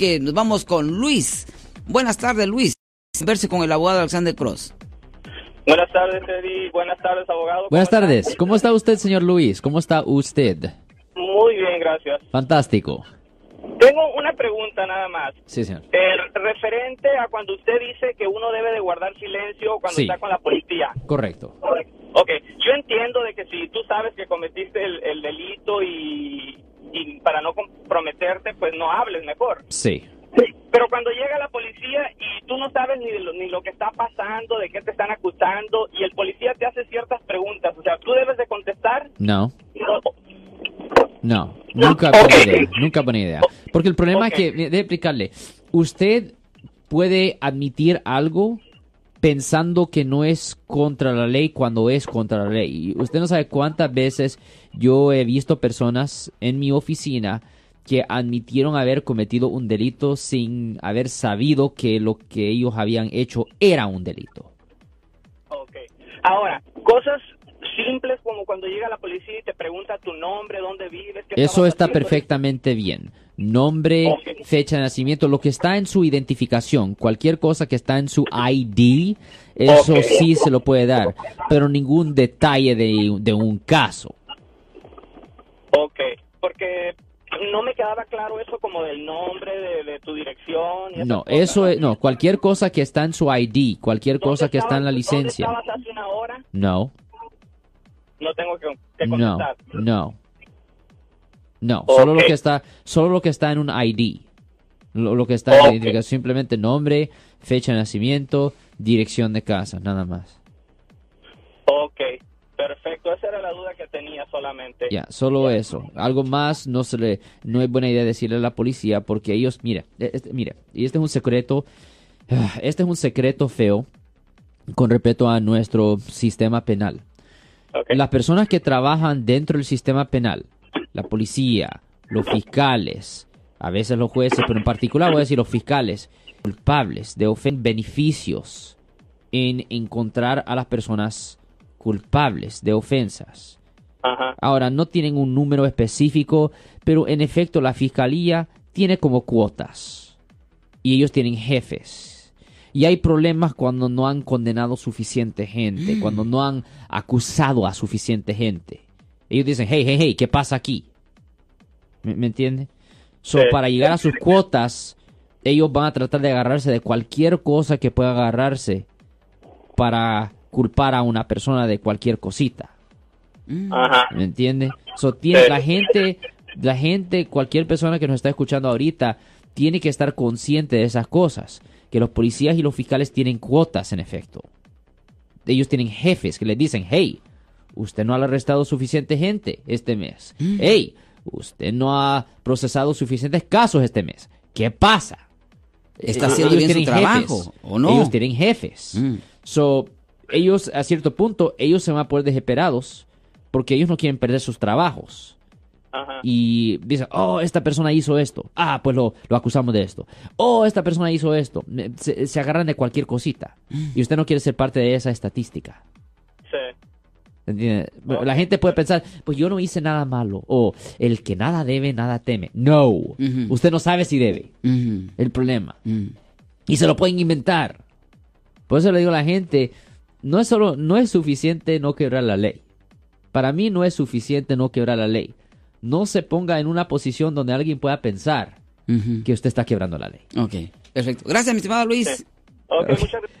que nos vamos con Luis. Buenas tardes, Luis. Verse con el abogado Alexander Cross. Buenas tardes, Eddie. Buenas tardes, abogado. Buenas tardes. ¿Cómo está usted, señor Luis? ¿Cómo está usted? Muy bien, gracias. Fantástico. Tengo una pregunta nada más. Sí, señor. Eh, referente a cuando usted dice que uno debe de guardar silencio cuando Sí. está con la policía. Correcto. Ok, yo entiendo de que si tú sabes que cometiste el, el delito y, y para no comprometerte, pues no hables mejor. Sí. Pero cuando llega la policía y tú no sabes ni lo, ni lo que está pasando, de qué te están acusando, y el policía te hace ciertas preguntas, o sea, tú debes de contestar. No. No, No, nunca buena idea, nunca buena idea. Porque el problema es que, de explicarle, usted puede admitir algo pensando que no es contra la ley cuando es contra la ley. Y usted no sabe cuántas veces yo he visto personas en mi oficina que admitieron haber cometido un delito sin haber sabido que lo que ellos habían hecho era un delito. ok. Ahora, cosas simples como cuando llega la policía y te pregunta tu nombre, dónde vives. qué Eso está haciendo. perfectamente bien. Nombre, fecha de nacimiento, lo que está en su identificación, cualquier cosa que está en su ID, eso sí se lo puede dar, pero ningún detalle de, de un caso. Ok, porque no me quedaba claro eso como del nombre, de, de tu dirección. y No, eso es, no, cualquier cosa que está en su ID, cualquier ¿Dónde cosa que está en la licencia. ¿Dónde estabas hace una hora? No, No tengo que, que no, contestar. No. Solo lo que está, solo lo que está en un ID. Lo, lo que está en la identificación, simplemente nombre, fecha de nacimiento, dirección de casa, nada más. Ok, perfecto. Esa era la duda que tenía solamente. Ya, solo eso. Algo más no se le, no es buena idea decirle a la policía porque ellos, mira, e- este, mira, y este es un secreto, este es un secreto feo con respecto a nuestro sistema penal. Las personas que trabajan dentro del sistema penal, la policía, los fiscales, a veces los jueces, pero en particular voy a decir los fiscales, culpables de ofender beneficios en encontrar a las personas culpables de ofensas. Ajá. Ahora, no tienen un número específico, pero en efecto la fiscalía tiene como cuotas. Y ellos tienen jefes. Y hay problemas cuando no han condenado suficiente gente, cuando no han acusado a suficiente gente. Ellos dicen, hey, hey, hey, ¿qué pasa aquí? ¿Me, me entiende? So, Sí. para llegar a sus cuotas, ellos van a tratar de agarrarse de cualquier cosa que pueda agarrarse para culpar a una persona de cualquier cosita. Ajá. ¿Me entiende? So, tiene, Sí. la gente, la gente, cualquier persona que nos está escuchando ahorita, tiene que estar consciente de esas cosas. Que los policías y los fiscales tienen cuotas, en efecto. Ellos tienen jefes que les dicen, hey, usted no ha arrestado suficiente gente este mes. Hey, usted no ha procesado suficientes casos este mes. ¿Qué pasa? ¿Está Eh, haciendo ellos bien su trabajo jefes. o no? Ellos tienen jefes. Mm. So, ellos, a cierto punto, ellos se van a poder desesperados porque ellos no quieren perder sus trabajos. Ajá. Y dicen, oh, esta persona hizo esto. Ah, pues lo, lo acusamos de esto. Oh, esta persona hizo esto. Se, se agarran de cualquier cosita. Y usted no quiere ser parte de esa estadística. Sí. La gente puede pensar, pues yo no hice nada malo. O el que nada debe, nada teme. No. Usted no sabe si debe. El problema. Y se lo pueden inventar. Por eso le digo a la gente, no es solo, no es suficiente no quebrar la ley. Para mí no es suficiente no quebrar la ley. No se ponga en una posición donde alguien pueda pensar que usted está quebrando la ley. Ok, perfecto. Gracias, mi estimado Luis. Ok, muchas gracias.